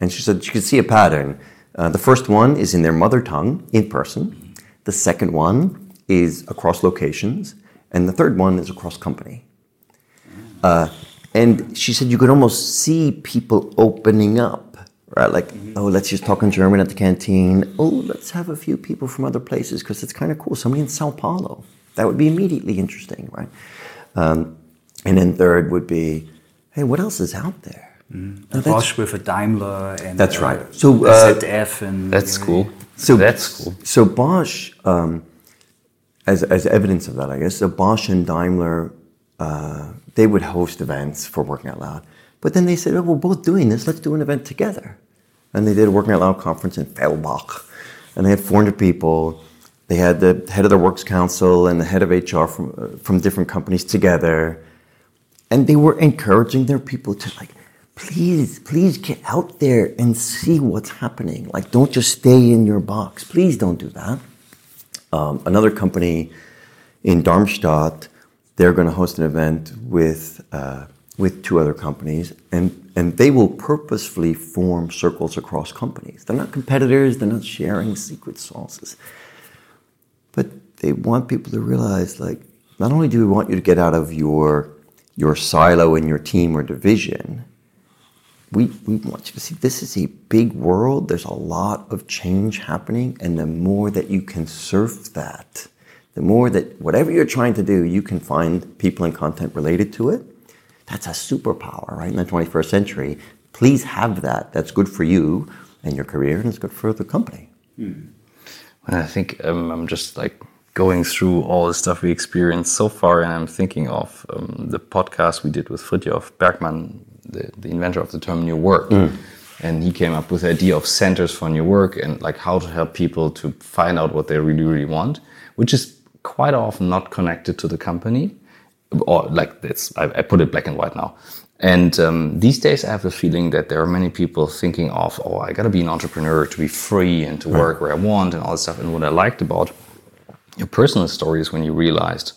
And she said she could see a pattern. Uh, the first one is in their mother tongue, in person. The second one is across locations. And the third one is across company. Uh, and she said you could almost see people opening up, right? Like, mm-hmm. oh, let's just talk in German at the canteen. Oh, let's have a few people from other places because it's kind of cool. Somebody in Sao Paulo. That would be immediately interesting, right? Um, and then third would be, hey, what else is out there? Mm. Bosch with a Daimler and that's uh, right. So uh, ZF and that's cool. So that's cool. So Bosch, um, as as evidence of that, I guess, so Bosch and Daimler uh, they would host events for Working Out Loud. But then they said, oh, we're both doing this, let's do an event together. And they did a Working Out Loud conference in Fellbach. And they had 400 people. They had the head of the Works Council and the head of HR from, uh, from different companies together. And they were encouraging their people to, like, please, please get out there and see what's happening. Like, don't just stay in your box. Please don't do that. Um, another company in Darmstadt they're going to host an event with uh, with two other companies, and and they will purposefully form circles across companies. They're not competitors. They're not sharing secret sauces, but they want people to realize like not only do we want you to get out of your your silo in your team or division. We, we want you to see this is a big world. There's a lot of change happening, and the more that you can surf that, the more that whatever you're trying to do, you can find people and content related to it. That's a superpower, right? In the 21st century, please have that. That's good for you and your career, and it's good for the company. Hmm. I think um, I'm just like going through all the stuff we experienced so far, and I'm thinking of um, the podcast we did with Frithjof Bergmann, the, the, inventor of the term new work. Mm. And he came up with the idea of centers for new work and like how to help people to find out what they really, really want, which is quite often not connected to the company, or like it's I, I put it black and white now. And um, these days, I have the feeling that there are many people thinking of, oh, I gotta be an entrepreneur to be free and to work where I want and all this stuff. And what I liked about your personal story is when you realized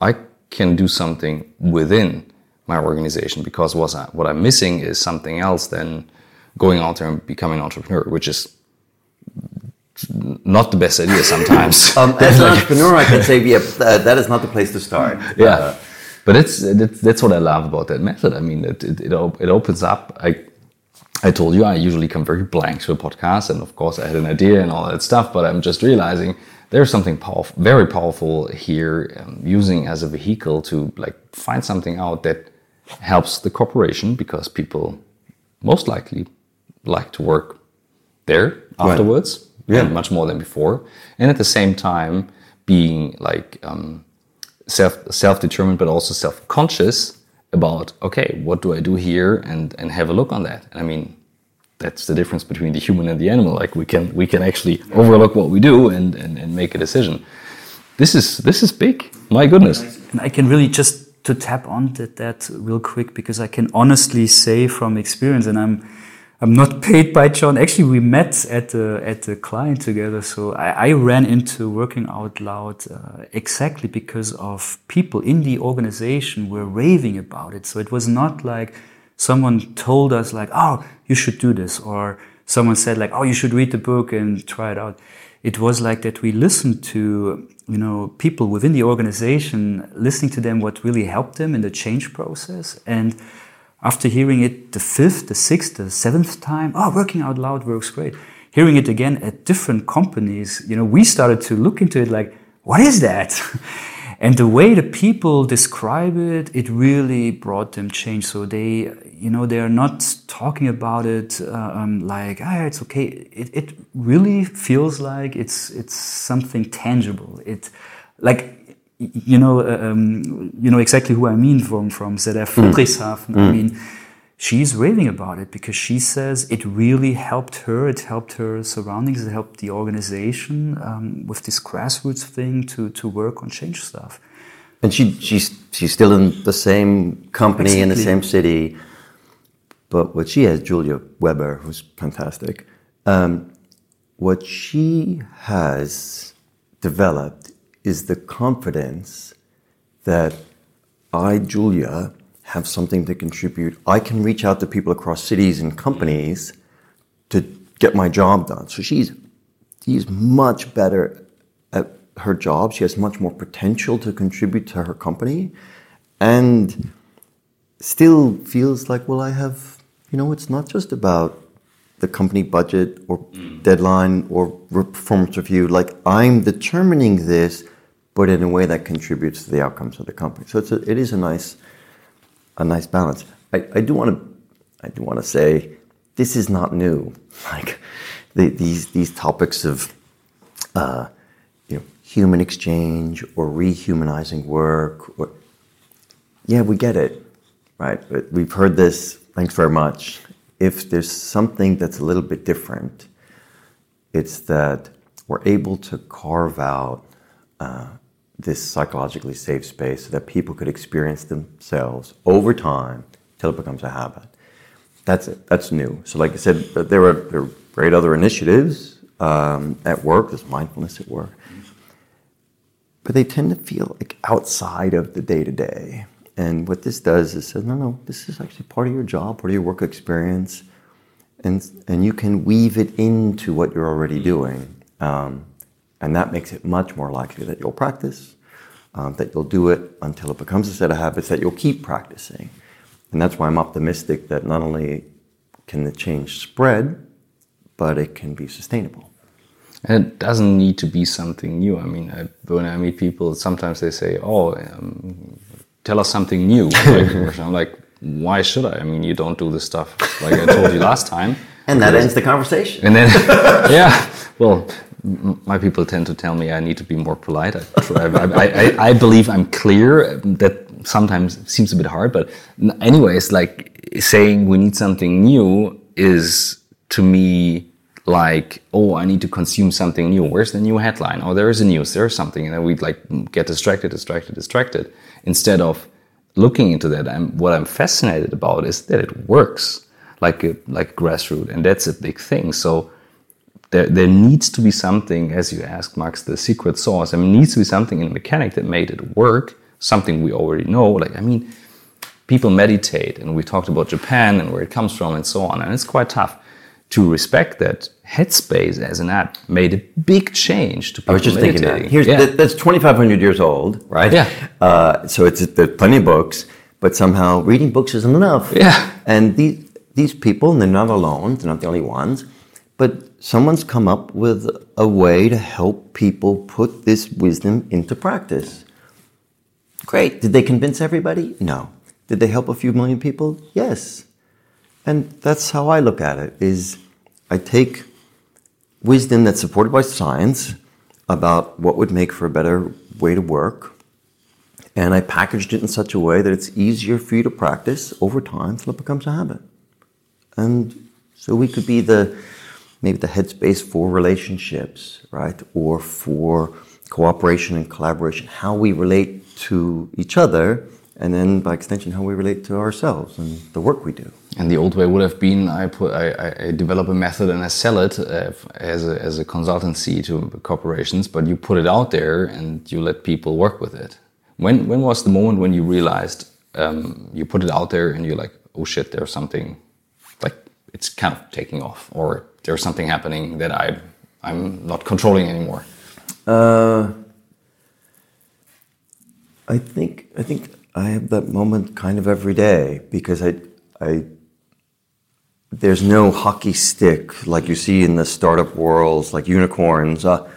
I can do something within my organization because what, I, what I'm missing is something else than going out there and becoming an entrepreneur, which is not the best idea sometimes. um, as an entrepreneur, I can say, yeah, that is not the place to start. Yeah. Uh, but it's, that's what I love about that method. I mean, it, it, it, it opens up. I, I told you I usually come very blank to a podcast, and of course I had an idea and all that stuff. But I'm just realizing there's something powerful, very powerful here, um, using as a vehicle to like find something out that helps the corporation because people most likely like to work there afterwards yeah. much more than before, and at the same time being like um, self self determined, but also self conscious about okay, what do I do here, and and have a look on that. And I mean, that's the difference between the human and the animal. Like we can we can actually overlook what we do and and, and make a decision. This is this is big. My goodness. And I can really just to tap on that, that real quick because I can honestly say from experience, and I'm I'm not paid by John. Actually, we met at the at the client together. So I, I ran into working out loud uh, exactly because of people in the organization were raving about it. So it was not like someone told us like, "Oh, you should do this," or someone said like, "Oh, you should read the book and try it out." it was like that we listened to you know people within the organization, listening to them what really helped them in the change process, and after hearing it the fifth, the sixth, the seventh time, oh, working out loud works great. Hearing it again at different companies, you know, we started to look into it like, what is that? and the way the people describe it, it really brought them change. So they, you know, they are not talking about it uh, um, like, ah, it's okay. It, it really feels like it's it's something tangible. It like you know, uh, um, you know exactly who I mean from from ZF Friedrichshafen. Mm. I mean, she's raving about it because she says it really helped her. It helped her surroundings. It helped the organization um, with this grassroots thing to to work on change stuff. And she she's she's still in the same company exactly. in the same city. But what she has, Julia Weber, who's fantastic. Um, what she has developed is the confidence that I, Julia, have something to contribute. I can reach out to people across cities and companies to get my job done. So she's she's much better at her job. She has much more potential to contribute to her company, and still feels like, well, I have, you know, it's not just about the company budget or mm. deadline or performance review. Like I'm determining this but in a way that contributes to the outcomes of the company. So it's a, it is a nice, a nice balance. I, do want to, I do want to say, this is not new. Like the, these these topics of, uh, you know, human exchange or rehumanizing work. Or, yeah, we get it, right? But we've heard this. Thanks very much. If there's something that's a little bit different, it's that we're able to carve out uh, this psychologically safe space so that people could experience themselves over time till it becomes a habit. That's it. That's new. So, like I said, there are, there are great other initiatives um, at work. There's mindfulness at work, but they tend to feel like outside of the day to day. And what this does is says, no, no, this is actually part of your job, part of your work experience, and and you can weave it into what you're already doing. Um, and that makes it much more likely that you'll practice, um, that you'll do it until it becomes a set of habits that you'll keep practicing. And that's why I'm optimistic that not only can the change spread, but it can be sustainable. And it doesn't need to be something new. I mean, I, when I meet people, sometimes they say, "Oh, um, tell us something new." I'm like, "Why should I? I mean, you don't do this stuff like I told you last time." And that ends the conversation. And then, yeah, well, my people tend to tell me I need to be more polite. I, I, I, I, believe I'm clear. That sometimes seems a bit hard, but anyways, like saying we need something new is to me like, oh, I need to consume something new. Where's the new headline? Oh, there is a news. There's something, and then we'd like get distracted, distracted, distracted. Instead of looking into that, I'm, what I'm fascinated about is that it works like a, like grassroots, and that's a big thing. So there, there needs to be something, as you asked, Maks, the secret sauce. I mean, needs to be something in the mechanic that made it work, something we already know. Like, I mean, people meditate, and we talked about Japan and where it comes from and so on, and it's quite tough to respect that Headspace as an app made a big change to people I was just meditating. thinking that. Here's, yeah. that's 2,500 years old, right? Yeah. Uh, so it's there's plenty of books, but somehow reading books isn't enough. Yeah. And these these people, and they're not alone. They're not the only ones but someone's come up with a way to help people put this wisdom into practice. Great. Did they convince everybody? No. Did they help a few million people? Yes. And that's how I look at it is I take wisdom that's supported by science about what would make for a better way to work and I packaged it in such a way that it's easier for you to practice over time until it becomes a habit. And so we could be the maybe the headspace for relationships, right? Or for cooperation and collaboration, how we relate to each other, and then by extension, how we relate to ourselves and the work we do. And the old way would have been I put I, I develop a method and I sell it uh, as a, as a consultancy to corporations, but you put it out there and you let people work with it. When when was the moment when you realized um, you put it out there and you're like, oh shit, there's something like it's kind of taking off, or there's something happening that I I'm not controlling anymore? Uh, I think I think I have that moment kind of every day because I I there's no hockey stick like you see in the startup worlds like unicorns. Uh,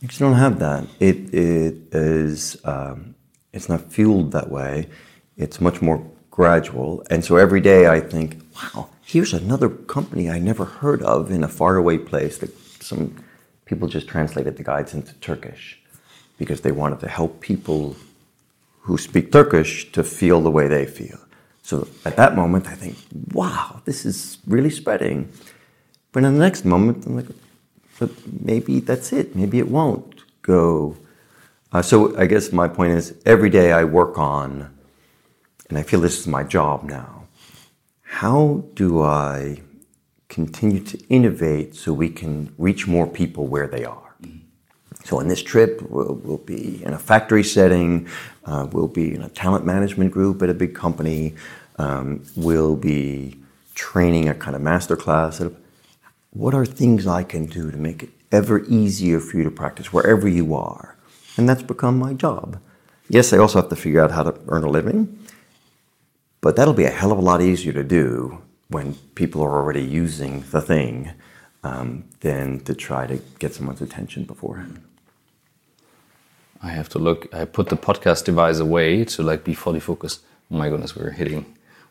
you just don't have that. It it is um, it's not fueled that way. It's much more gradual, and so every day I think, wow, here's another company I never heard of in a faraway place that some people just translated the guides into Turkish because they wanted to help people who speak Turkish to feel the way they feel. So at that moment, I think, wow, this is really spreading. But in the next moment, I'm like, but maybe that's it. Maybe it won't go. Uh, so I guess my point is every day I work on, and I feel this is my job now. How do I continue to innovate so we can reach more people where they are? So on this trip, we'll, we'll, be in a factory setting, uh, we'll be in a talent management group at a big company, um, we'll be training a kind of master class. What are things I can do to make it ever easier for you to practice wherever you are? And that's become my job. Yes, I also have to figure out how to earn a living, but that'll be a hell of a lot easier to do when people are already using the thing um, than to try to get someone's attention beforehand. I have to look. I put the podcast device away to like be fully focused. Oh my goodness, we're hitting.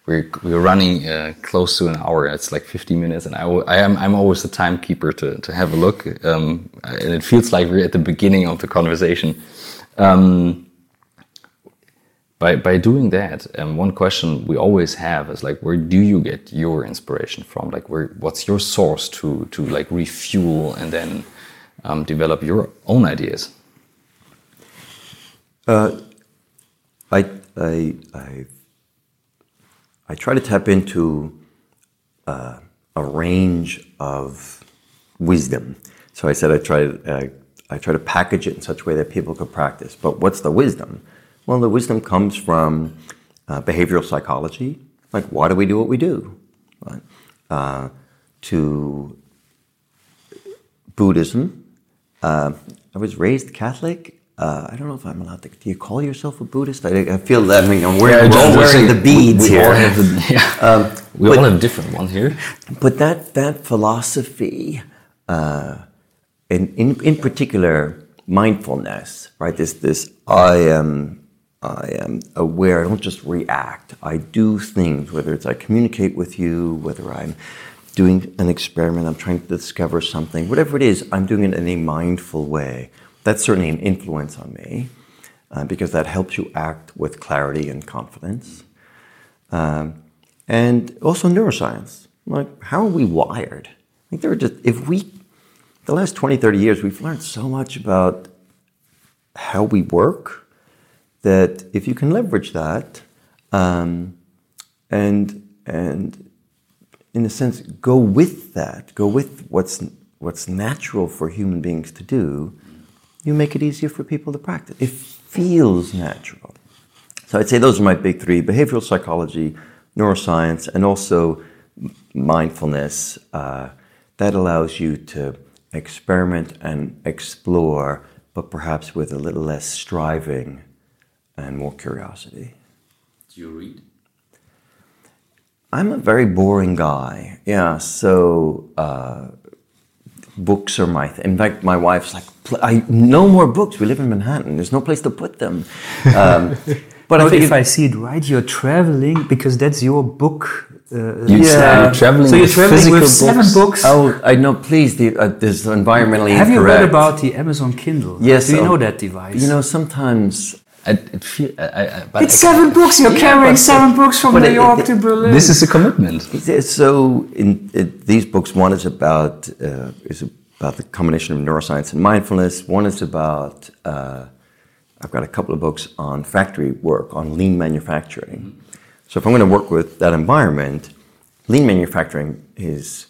We're we're running uh, close to an hour. It's like 50 minutes, and I, I am I'm always the timekeeper to to have a look. Um, and it feels like we're at the beginning of the conversation. Um, by by doing that, um, one question we always have is like, where do you get your inspiration from? Like, where what's your source to to like refuel and then um, develop your own ideas? Uh, I, I, I, I try to tap into uh, a range of wisdom. So I said I try, uh, I try to package it in such a way that people could practice. But what's the wisdom? Well, the wisdom comes from uh, behavioral psychology, like why do we do what we do? Right? Uh, to Buddhism. Uh, I was raised Catholic, uh, I don't know if I'm allowed to. Do you call yourself a Buddhist? I, I feel that. I mean, I'm wearing, yeah, wearing the beads we, we here. All have the, yeah. um, we but, all have different ones here. But that that philosophy, uh, in, in in particular, mindfulness, right? This this I am I am aware. I don't just react. I do things. Whether it's I communicate with you, whether I'm doing an experiment, I'm trying to discover something. Whatever it is, I'm doing it in a mindful way that's certainly an influence on me uh, because that helps you act with clarity and confidence. Um, and also neuroscience. Like, how are we wired? Think there are just, if we, the last 20, 30 years, we've learned so much about how we work that if you can leverage that um, and, and in a sense, go with that, go with what's, what's natural for human beings to do, you make it easier for people to practice. It feels natural. So I'd say those are my big three behavioral psychology, neuroscience, and also mindfulness. Uh, that allows you to experiment and explore, but perhaps with a little less striving and more curiosity. Do you read? I'm a very boring guy. Yeah, so uh, books are my th- in fact my wife's like I no more books we live in Manhattan there's no place to put them um, but I if I see it right you're traveling because that's your book uh, you yeah. you're traveling so you're traveling with books. seven books oh I know please the, uh, this environmentally have incorrect. you read about the Amazon Kindle yes do you know that device you know sometimes I, it feel, I, I, it's seven books. You're yeah, carrying seven books from New it, York it, to Berlin. This is a commitment. So, in these books, one is about uh, is about the combination of neuroscience and mindfulness. One is about uh, I've got a couple of books on factory work on lean manufacturing. So, if I'm going to work with that environment, lean manufacturing is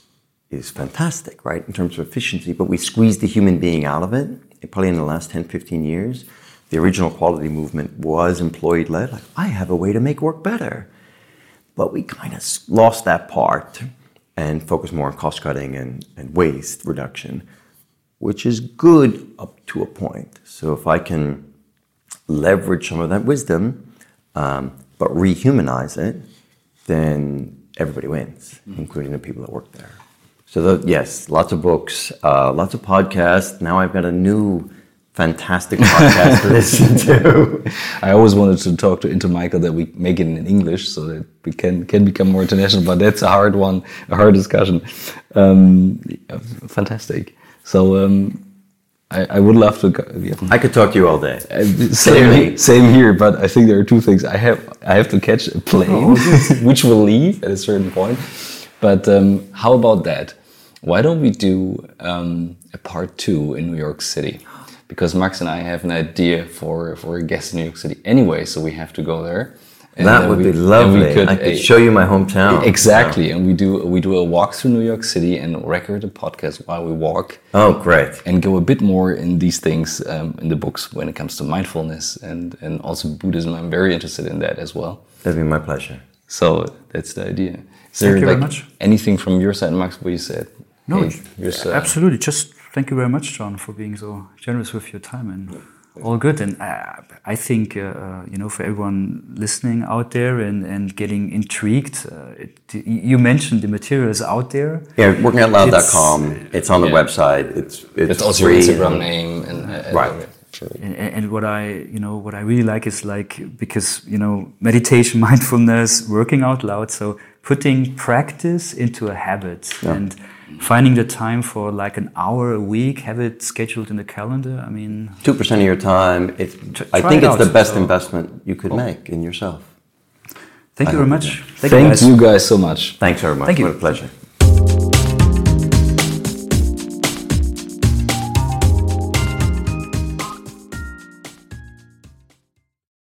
is fantastic, right, in terms of efficiency. But we squeezed the human being out of it. Probably in the last 10, 15 years the original quality movement was employee led. Like, I have a way to make work better. But we kind of lost that part and focused more on cost cutting and, and waste reduction. which is good up to a point. So if I can leverage some of that wisdom, um, but rehumanize it, then everybody wins, including the people that work there. So the, yes, lots of books, uh, lots of podcasts. Now I've got a new fantastic podcast to listen to. I always wanted to talk to Intermichael that we make it in English so that we can can become more international, but that's a hard one, a hard discussion. Um, yeah, fantastic. So um, I, I would love to. go- Yeah. I could talk to you all day. Uh, Same, same here, but I think there are two things. I have I have to catch a plane, which will leave at a certain point. But um, how about that? Why don't we do um, a part two in New York City? Because Maks and I have an idea for for a guest in New York City anyway, so we have to go there. And that would we- be lovely. could, I could uh, show you my hometown. exactly, and we do we do a walk through New York City and record a podcast while we walk Oh, great. and go a bit more in these things um, in the books when it comes to mindfulness and, and also Buddhism. I'm very interested in that as well. That'd be my pleasure. So that's the idea. Is Thank you very much. anything from your side, Maks, what you said? No, Hey, it's- here's, uh, absolutely. Just thank you very much, John, for being so generous with your time and all good. And I, I think uh, uh, you know, for everyone listening out there and, and getting intrigued, uh, it, you mentioned the material is out there. Yeah, workingoutloud.com. It's, on the yeah. website. It's it's, That's also your free Instagram and- name. And, uh, Right. uh, and, and what I, you know, what I really like is like because you know, meditation, mindfulness, working out loud. So putting practice into a habit and finding the time for like an hour a week, have it scheduled in the calendar. I mean, Two percent of your time. It, I think it it's the best So- investment you could make in yourself. thank you very much. Thank guys. you guys so much. Thanks very much. Thank you. What a pleasure.